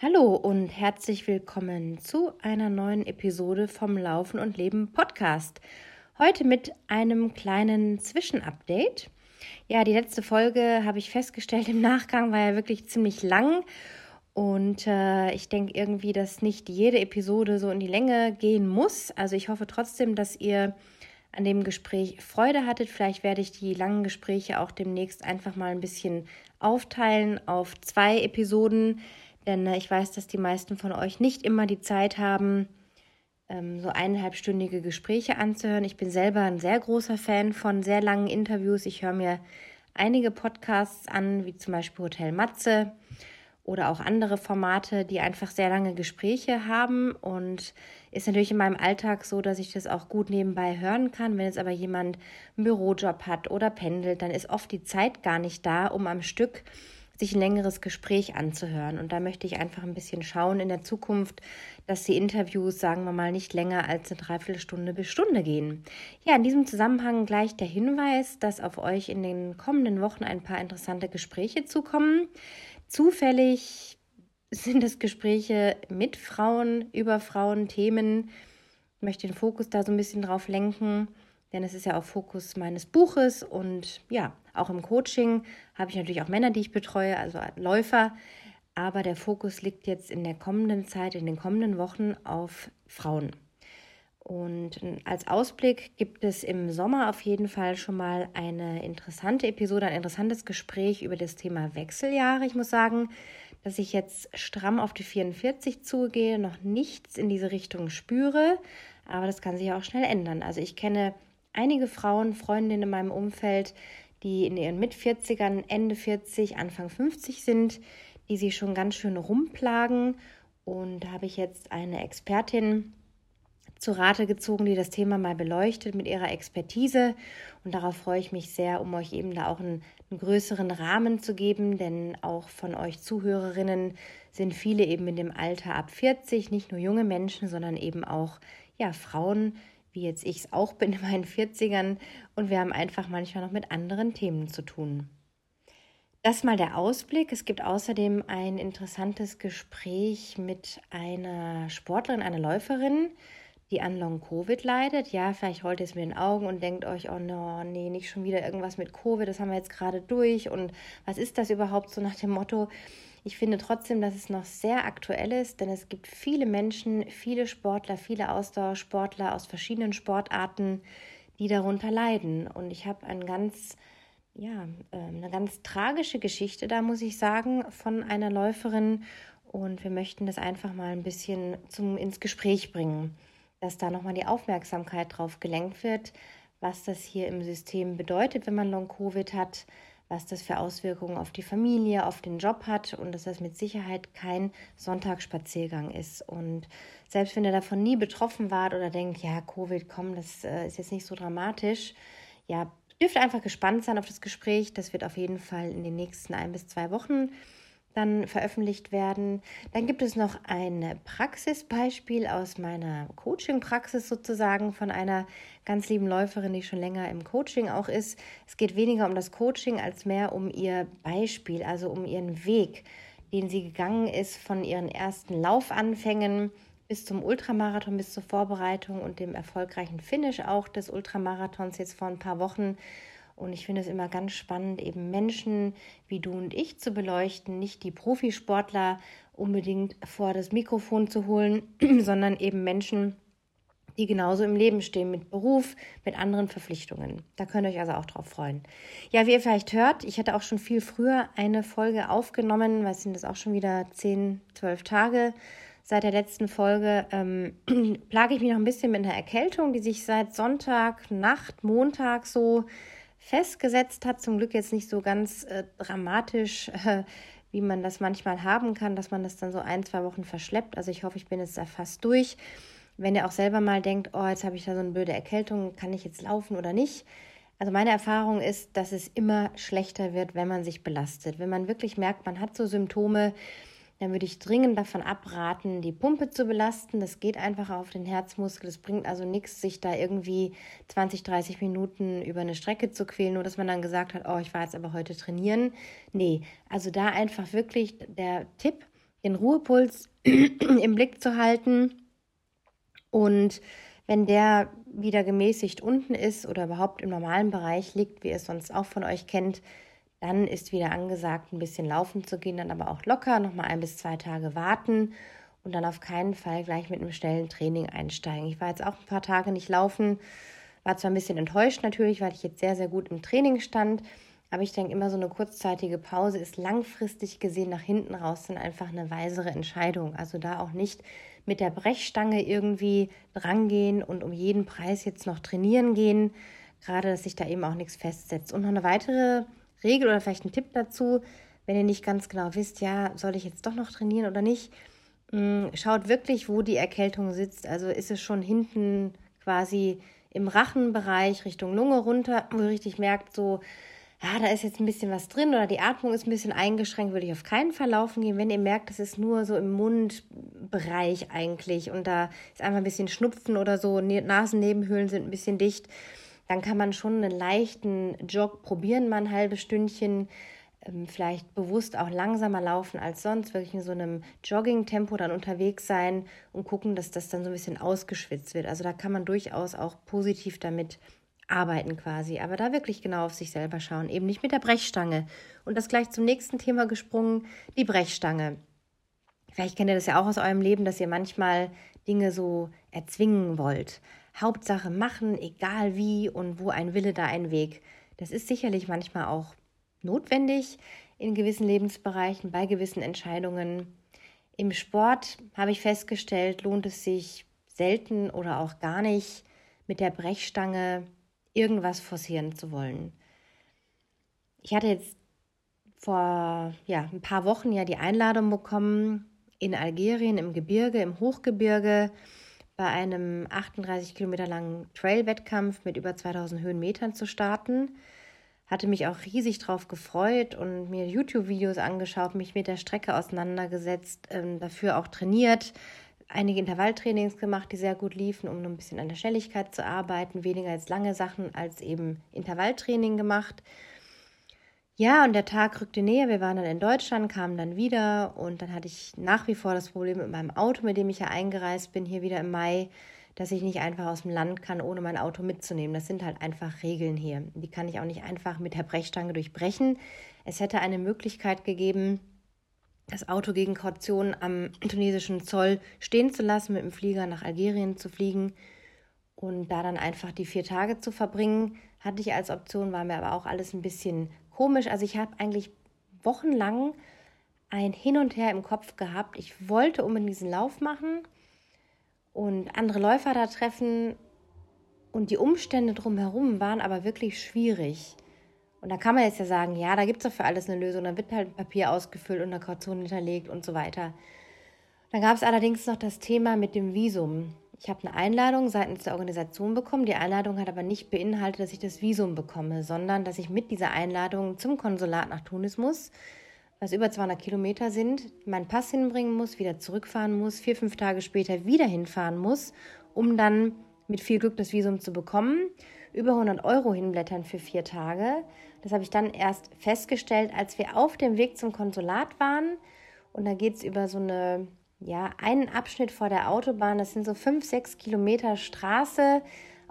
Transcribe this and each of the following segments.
Hallo und herzlich willkommen zu einer neuen Episode vom Laufen und Leben Podcast. Heute mit einem kleinen Zwischenupdate. Ja, die letzte Folge habe ich festgestellt im Nachgang war ja wirklich ziemlich lang und äh, ich denke irgendwie, dass nicht jede Episode so in die Länge gehen muss. Also ich hoffe trotzdem, dass ihr an dem Gespräch Freude hattet. Vielleicht werde ich die langen Gespräche auch demnächst einfach mal ein bisschen aufteilen auf zwei Episoden denn äh, ich weiß, dass die meisten von euch nicht immer die Zeit haben, ähm, so eineinhalbstündige Gespräche anzuhören. Ich bin selber ein sehr großer Fan von sehr langen Interviews. Ich höre mir einige Podcasts an, wie zum Beispiel Hotel Matze oder auch andere Formate, die einfach sehr lange Gespräche haben. Und ist natürlich in meinem Alltag so, dass ich das auch gut nebenbei hören kann. Wenn jetzt aber jemand einen Bürojob hat oder pendelt, dann ist oft die Zeit gar nicht da, um am Stück sich ein längeres Gespräch anzuhören. Und da möchte ich einfach ein bisschen schauen in der Zukunft, dass die Interviews, sagen wir mal, nicht länger als eine Dreiviertelstunde bis Stunde gehen. Ja, in diesem Zusammenhang gleich der Hinweis, dass auf euch in den kommenden Wochen ein paar interessante Gespräche zukommen. Zufällig sind es Gespräche mit Frauen über Frauenthemen. Ich möchte den Fokus da so ein bisschen drauf lenken denn es ist ja auch Fokus meines Buches und ja, auch im Coaching habe ich natürlich auch Männer, die ich betreue, also Läufer, aber der Fokus liegt jetzt in der kommenden Zeit, in den kommenden Wochen auf Frauen. Und als Ausblick gibt es im Sommer auf jeden Fall schon mal eine interessante Episode, ein interessantes Gespräch über das Thema Wechseljahre. Ich muss sagen, dass ich jetzt stramm auf die 44 zugehe, noch nichts in diese Richtung spüre, aber das kann sich auch schnell ändern. Also ich kenne einige Frauen, Freundinnen in meinem Umfeld, die in ihren Mit-40ern, Ende 40, Anfang 50 sind, die sich schon ganz schön rumplagen. Und da habe ich jetzt eine Expertin zu Rate gezogen, die das Thema mal beleuchtet mit ihrer Expertise. Und darauf freue ich mich sehr, um euch eben da auch einen, einen, größeren Rahmen zu geben, denn auch von euch Zuhörerinnen sind viele eben in dem Alter ab 40, nicht nur junge Menschen, sondern eben auch ja, Frauen, wie jetzt ich es auch bin in meinen 40ern und wir haben einfach manchmal noch mit anderen Themen zu tun. Das mal der Ausblick. Es gibt außerdem ein interessantes Gespräch mit einer Sportlerin, einer Läuferin, die an Long-Covid leidet. Ja, vielleicht rollt ihr es mit den Augen und denkt euch, oh no, nee, nicht schon wieder irgendwas mit Covid, das haben wir jetzt gerade durch. Und was ist das überhaupt so nach dem Motto? Ich finde trotzdem, dass es noch sehr aktuell ist, denn es gibt viele Menschen, viele Sportler, viele Ausdauersportler aus verschiedenen Sportarten, die darunter leiden. Und ich habe ein ganz, ja, ähm, eine ganz tragische Geschichte da, muss ich sagen, von einer Läuferin. Und wir möchten das einfach mal ein bisschen zum, ins Gespräch bringen, dass da nochmal die Aufmerksamkeit drauf gelenkt wird, was das hier im System bedeutet, wenn man Long-Covid hat, was das für Auswirkungen auf die Familie, auf den Job hat und dass das mit Sicherheit kein Sonntagsspaziergang ist. Und selbst wenn ihr davon nie betroffen wart oder denkt, ja, Covid, komm, das äh, ist jetzt nicht so dramatisch, ja, dürft einfach gespannt sein auf das Gespräch. Das wird auf jeden Fall in den nächsten ein bis zwei Wochen dann veröffentlicht werden. Dann gibt es noch ein Praxisbeispiel aus meiner Coaching-Praxis sozusagen von einer ganz lieben Läuferin, die schon länger im Coaching auch ist. Es geht weniger um das Coaching als mehr um ihr Beispiel, also um ihren Weg, den sie gegangen ist von ihren ersten Laufanfängen bis zum Ultramarathon, bis zur Vorbereitung und dem erfolgreichen Finish auch des Ultramarathons jetzt vor ein paar Wochen und ich finde es immer ganz spannend, eben Menschen wie du und ich zu beleuchten, nicht die Profisportler unbedingt vor das Mikrofon zu holen, sondern eben Menschen, die genauso im Leben stehen, mit Beruf, mit anderen Verpflichtungen. Da könnt ihr euch also auch drauf freuen. Ja, wie ihr vielleicht hört, ich hatte auch schon viel früher eine Folge aufgenommen, es sind das auch schon wieder 10, 12 Tage seit der letzten Folge. Ähm, plage ich mich noch ein bisschen mit einer Erkältung, die sich seit Sonntag, Nacht, Montag so festgesetzt hat. Zum Glück jetzt nicht so ganz äh, dramatisch, äh, wie man das manchmal haben kann, dass man das dann so ein, zwei Wochen verschleppt. Also ich hoffe, ich bin jetzt da fast durch. Wenn ihr auch selber mal denkt, oh, jetzt habe ich da so eine blöde Erkältung, kann ich jetzt laufen oder nicht? Also meine Erfahrung ist, dass es immer schlechter wird, wenn man sich belastet. Wenn man wirklich merkt, man hat so Symptome, dann würde ich dringend davon abraten, die Pumpe zu belasten. Das geht einfach auf den Herzmuskel. Es bringt also nichts, sich da irgendwie 20, 30 Minuten über eine Strecke zu quälen, nur dass man dann gesagt hat, oh, ich war jetzt aber heute trainieren. Nee, also da einfach wirklich der Tipp, den Ruhepuls im Blick zu halten. Und wenn der wieder gemäßigt unten ist oder überhaupt im normalen Bereich liegt, wie ihr es sonst auch von euch kennt, dann ist wieder angesagt, ein bisschen laufen zu gehen, dann aber auch locker, nochmal ein bis zwei Tage warten und dann auf keinen Fall gleich mit einem schnellen Training einsteigen. Ich war jetzt auch ein paar Tage nicht laufen, war zwar ein bisschen enttäuscht natürlich, weil ich jetzt sehr, sehr gut im Training stand, aber ich denke immer, so eine kurzzeitige Pause ist langfristig gesehen nach hinten raus dann einfach eine weisere Entscheidung. Also da auch nicht mit der Brechstange irgendwie drangehen und um jeden Preis jetzt noch trainieren gehen. Gerade, dass sich da eben auch nichts festsetzt. Und noch eine weitere Regel oder vielleicht ein Tipp dazu, wenn ihr nicht ganz genau wisst, ja, soll ich jetzt doch noch trainieren oder nicht, mm, schaut wirklich, wo die Erkältung sitzt. Also ist es schon hinten quasi im Rachenbereich Richtung Lunge runter, wo ihr richtig merkt, so, ja, da ist jetzt ein bisschen was drin oder die Atmung ist ein bisschen eingeschränkt, würde ich auf keinen Fall laufen gehen. Wenn ihr merkt, das ist nur so im Mundbereich eigentlich und da ist einfach ein bisschen Schnupfen oder so, ne-, Nasennebenhöhlen sind ein bisschen dicht, dann kann man schon einen leichten Jog probieren, mal ein halbes Stündchen. Ähm, vielleicht bewusst auch langsamer laufen als sonst, wirklich in so einem Jogging-Tempo dann unterwegs sein und gucken, dass das dann so ein bisschen ausgeschwitzt wird. Also da kann man durchaus auch positiv damit arbeiten quasi, aber da wirklich genau auf sich selber schauen, eben nicht mit der Brechstange. Und das gleich zum nächsten Thema gesprungen, die Brechstange. Vielleicht kennt ihr das ja auch aus eurem Leben, dass ihr manchmal Dinge so erzwingen wollt. Hauptsache machen, egal wie und wo ein Wille, da ein Weg. Das ist sicherlich manchmal auch notwendig in gewissen Lebensbereichen, bei gewissen Entscheidungen. Im Sport habe ich festgestellt, lohnt es sich selten oder auch gar nicht mit der Brechstange irgendwas forcieren zu wollen. Ich hatte jetzt vor ja, ein paar Wochen ja die Einladung bekommen, in Algerien im Gebirge, im Hochgebirge, bei einem 38 Kilometer langen Trail-Wettkampf mit über 2000 Höhenmetern zu starten. Hatte mich auch riesig drauf gefreut und mir YouTube-Videos angeschaut, mich mit der Strecke auseinandergesetzt, ähm, dafür auch trainiert, einige Intervalltrainings gemacht, die sehr gut liefen, um ein bisschen an der Schnelligkeit zu arbeiten, weniger als lange Sachen als eben Intervalltraining gemacht. Ja, und der Tag rückte näher. Wir waren dann in Deutschland, kamen dann wieder und dann hatte ich nach wie vor das Problem mit meinem Auto, mit dem ich ja eingereist bin, hier wieder im Mai, dass ich nicht einfach aus dem Land kann, ohne mein Auto mitzunehmen. Das sind halt einfach Regeln hier. Die kann ich auch nicht einfach mit der Brechstange durchbrechen. Es hätte eine Möglichkeit gegeben, das Auto gegen Kaution am tunesischen Zoll stehen zu lassen, mit dem Flieger nach Algerien zu fliegen und da dann einfach die vier Tage zu verbringen, hatte ich als Option, war mir aber auch alles ein bisschen komisch. Also ich habe eigentlich wochenlang ein Hin und Her im Kopf gehabt. Ich wollte unbedingt diesen Lauf machen und andere Läufer da treffen und die Umstände drumherum waren aber wirklich schwierig. Und da kann man jetzt ja sagen, ja, da gibt es doch für alles eine Lösung. Dann wird halt ein Papier ausgefüllt und eine Kaution hinterlegt und so weiter. Dann gab es allerdings noch das Thema mit dem Visum. Ich habe eine Einladung seitens der Organisation bekommen. Die Einladung hat aber nicht beinhaltet, dass ich das Visum bekomme, sondern dass ich mit dieser Einladung zum Konsulat nach Tunis muss, was über 200 Kilometer sind, meinen Pass hinbringen muss, wieder zurückfahren muss, vier, fünf Tage später wieder hinfahren muss, um dann mit viel Glück das Visum zu bekommen über 100 Euro hinblättern für vier Tage. Das habe ich dann erst festgestellt, als wir auf dem Weg zum Konsulat waren. Und da geht es über so eine, ja, einen Abschnitt vor der Autobahn. Das sind so fünf, sechs Kilometer Straße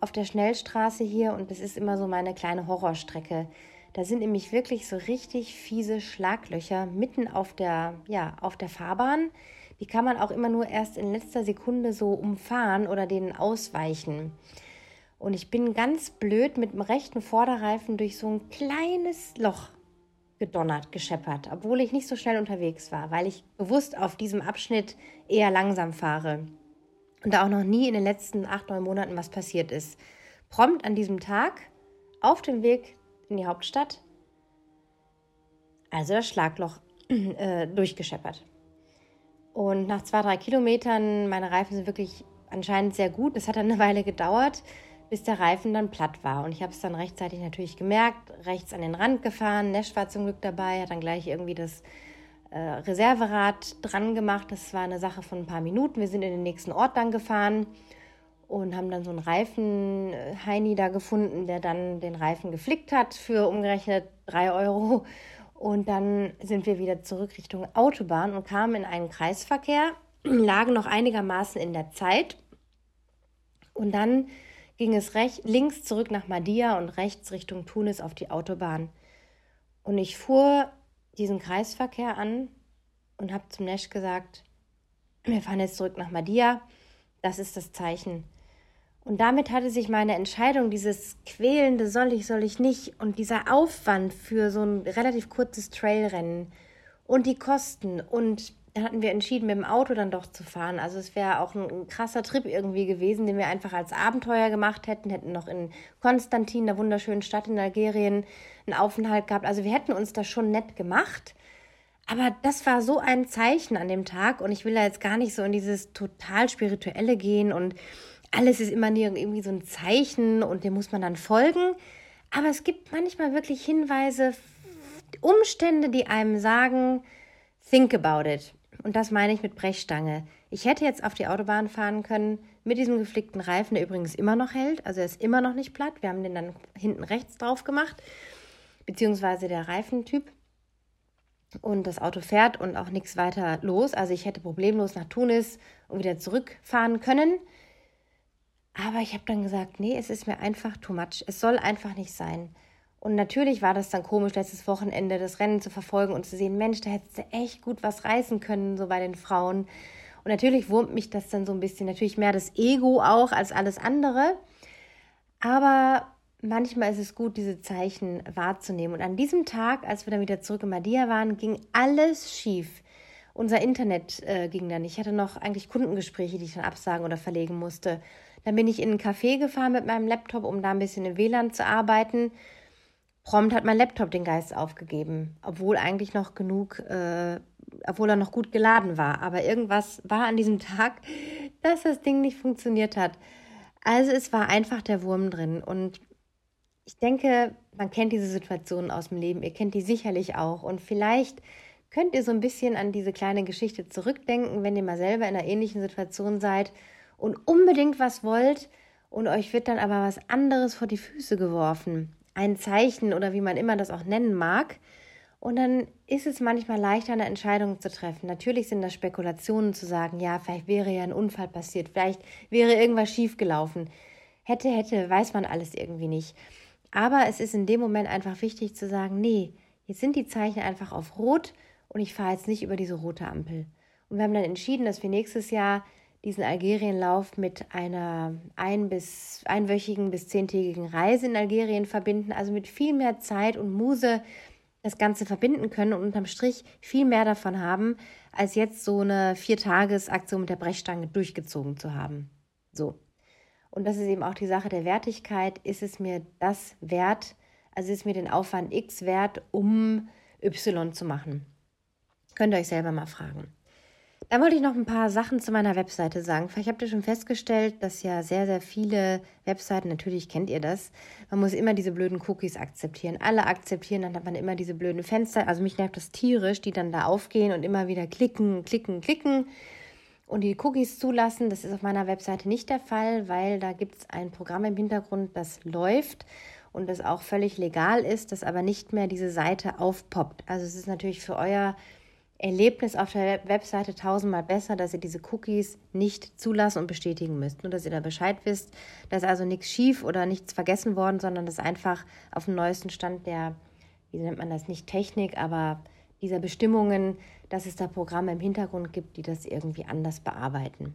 auf der Schnellstraße hier. Und das ist immer so meine kleine Horrorstrecke. Da sind nämlich wirklich so richtig fiese Schlaglöcher mitten auf der, ja, auf der Fahrbahn. Die kann man auch immer nur erst in letzter Sekunde so umfahren oder denen ausweichen. Und ich bin ganz blöd mit dem rechten Vorderreifen durch so ein kleines Loch gedonnert, gescheppert, obwohl ich nicht so schnell unterwegs war, weil ich bewusst auf diesem Abschnitt eher langsam fahre. Und da auch noch nie in den letzten acht, neun Monaten was passiert ist. Prompt an diesem Tag auf dem Weg in die Hauptstadt, also das Schlagloch äh, durchgescheppert. Und nach zwei, drei Kilometern, meine Reifen sind wirklich anscheinend sehr gut. Es hat dann eine Weile gedauert, bis der Reifen dann platt war. Und ich habe es dann rechtzeitig natürlich gemerkt, rechts an den Rand gefahren. Nesch war zum Glück dabei, hat dann gleich irgendwie das äh, Reserverad dran gemacht. Das war eine Sache von ein paar Minuten. Wir sind in den nächsten Ort dann gefahren und haben dann so einen Reifen-Heini da gefunden, der dann den Reifen geflickt hat für umgerechnet drei Euro. Und dann sind wir wieder zurück Richtung Autobahn und kamen in einen Kreisverkehr, lagen noch einigermaßen in der Zeit. Und dann ging es recht, links zurück nach Madia und rechts Richtung Tunis auf die Autobahn. Und ich fuhr diesen Kreisverkehr an und habe zum Nesch gesagt, wir fahren jetzt zurück nach Madia, das ist das Zeichen. Und damit hatte sich meine Entscheidung, dieses quälende soll ich, soll ich nicht und dieser Aufwand für so ein relativ kurzes Trailrennen und die Kosten und hatten wir entschieden, mit dem Auto dann doch zu fahren. Also es wäre auch ein, ein, krasser Trip irgendwie gewesen, den wir einfach als Abenteuer gemacht hätten, hätten noch in Konstantin, der wunderschönen Stadt in Algerien, einen Aufenthalt gehabt. Also wir hätten uns das schon nett gemacht. Aber das war so ein Zeichen an dem Tag und ich will da jetzt gar nicht so in dieses total spirituelle gehen und alles ist immer irgendwie so ein Zeichen und dem muss man dann folgen. Aber es gibt manchmal wirklich Hinweise, Umstände, die einem sagen, think about it. Und das meine ich mit Brechstange. Ich hätte jetzt auf die Autobahn fahren können mit diesem geflickten Reifen, der übrigens immer noch hält. Also er ist immer noch nicht platt. Wir haben den dann hinten rechts drauf gemacht, beziehungsweise der Reifentyp. Und das Auto fährt und auch nichts weiter los. Also ich hätte problemlos nach Tunis und wieder zurückfahren können. Aber ich habe dann gesagt, nee, es ist mir einfach too much. Es soll einfach nicht sein. Und natürlich war das dann komisch, letztes Wochenende das Rennen zu verfolgen und zu sehen, Mensch, da hättest du echt gut was reißen können, so bei den Frauen. Und natürlich wurmt mich das dann so ein bisschen, natürlich mehr das Ego auch als alles andere. Aber manchmal ist es gut, diese Zeichen wahrzunehmen. Und an diesem Tag, als wir dann wieder zurück in Madia waren, ging alles schief. Unser Internet äh, ging dann. Ich hatte noch eigentlich Kundengespräche, die ich dann absagen oder verlegen musste. Dann bin ich in ein Café gefahren mit meinem Laptop, um da ein bisschen im WLAN zu arbeiten. Prompt hat mein Laptop den Geist aufgegeben, obwohl eigentlich noch genug, äh, obwohl er noch gut geladen war. Aber irgendwas war an diesem Tag, dass das Ding nicht funktioniert hat. Also es war einfach der Wurm drin. Und ich denke, man kennt diese Situationen aus dem Leben. Ihr kennt die sicherlich auch. Und vielleicht könnt ihr so ein bisschen an diese kleine Geschichte zurückdenken, wenn ihr mal selber in einer ähnlichen Situation seid und unbedingt was wollt und euch wird dann aber was anderes vor die Füße geworfen ein Zeichen oder wie man immer das auch nennen mag. Und dann ist es manchmal leichter, eine Entscheidung zu treffen. Natürlich sind das Spekulationen zu sagen, ja, vielleicht wäre ja ein Unfall passiert, vielleicht wäre irgendwas schiefgelaufen. Hätte, hätte, weiß man alles irgendwie nicht. Aber es ist in dem Moment einfach wichtig zu sagen, nee, jetzt sind die Zeichen einfach auf Rot und ich fahre jetzt nicht über diese rote Ampel. Und wir haben dann entschieden, dass wir nächstes Jahr diesen Algerienlauf mit einer ein bis einwöchigen bis zehntägigen Reise in Algerien verbinden, also mit viel mehr Zeit und Muse das Ganze verbinden können und unterm Strich viel mehr davon haben, als jetzt so eine Viertagesaktion mit der Brechstange durchgezogen zu haben. So. Und das ist eben auch die Sache der Wertigkeit. Ist es mir das wert? Also ist mir den Aufwand X wert, um Y zu machen? Könnt ihr euch selber mal fragen. Dann wollte ich noch ein paar Sachen zu meiner Webseite sagen. Vielleicht habt ihr schon festgestellt, dass ja sehr, sehr viele Webseiten, natürlich kennt ihr das, man muss immer diese blöden Cookies akzeptieren. Alle akzeptieren, dann hat man immer diese blöden Fenster. Also mich nervt das tierisch, die dann da aufgehen und immer wieder klicken, klicken, klicken und die Cookies zulassen. Das ist auf meiner Webseite nicht der Fall, weil da gibt es ein Programm im Hintergrund, das läuft und das auch völlig legal ist, das aber nicht mehr diese Seite aufpoppt. Also es ist natürlich für euer Erlebnis auf der Webseite tausendmal besser, dass ihr diese Cookies nicht zulassen und bestätigen müsst. Nur, dass ihr da Bescheid wisst, da ist also nichts schief oder nichts vergessen worden, sondern das ist einfach auf dem neuesten Stand der, wie nennt man das, nicht Technik, aber dieser Bestimmungen, dass es da Programme im Hintergrund gibt, die das irgendwie anders bearbeiten.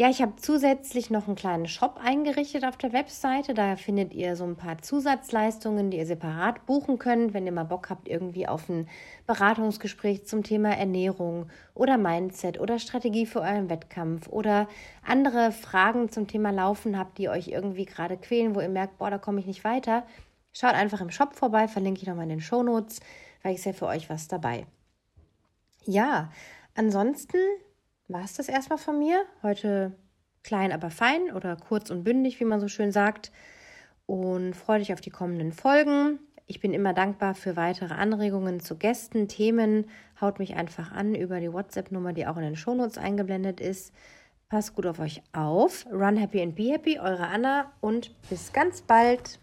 Ja, ich habe zusätzlich noch einen kleinen Shop eingerichtet auf der Webseite. Da findet ihr so ein paar Zusatzleistungen, die ihr separat buchen könnt, wenn ihr mal Bock habt irgendwie auf ein Beratungsgespräch zum Thema Ernährung oder Mindset oder Strategie für euren Wettkampf oder andere Fragen zum Thema Laufen habt, die euch irgendwie gerade quälen, wo ihr merkt, boah, da komme ich nicht weiter. Schaut einfach im Shop vorbei, verlinke ich nochmal in den Show Notes, weil ich sehr für euch was dabei. Ja, ansonsten war es das erstmal von mir. Heute klein, aber fein oder kurz und bündig, wie man so schön sagt. Und freue dich auf die kommenden Folgen. Ich bin immer dankbar für weitere Anregungen zu Gästen, Themen. Haut mich einfach an über die WhatsApp-Nummer, die auch in den Shownotes eingeblendet ist. Passt gut auf euch auf. Run happy and be happy, eure Anna und bis ganz bald.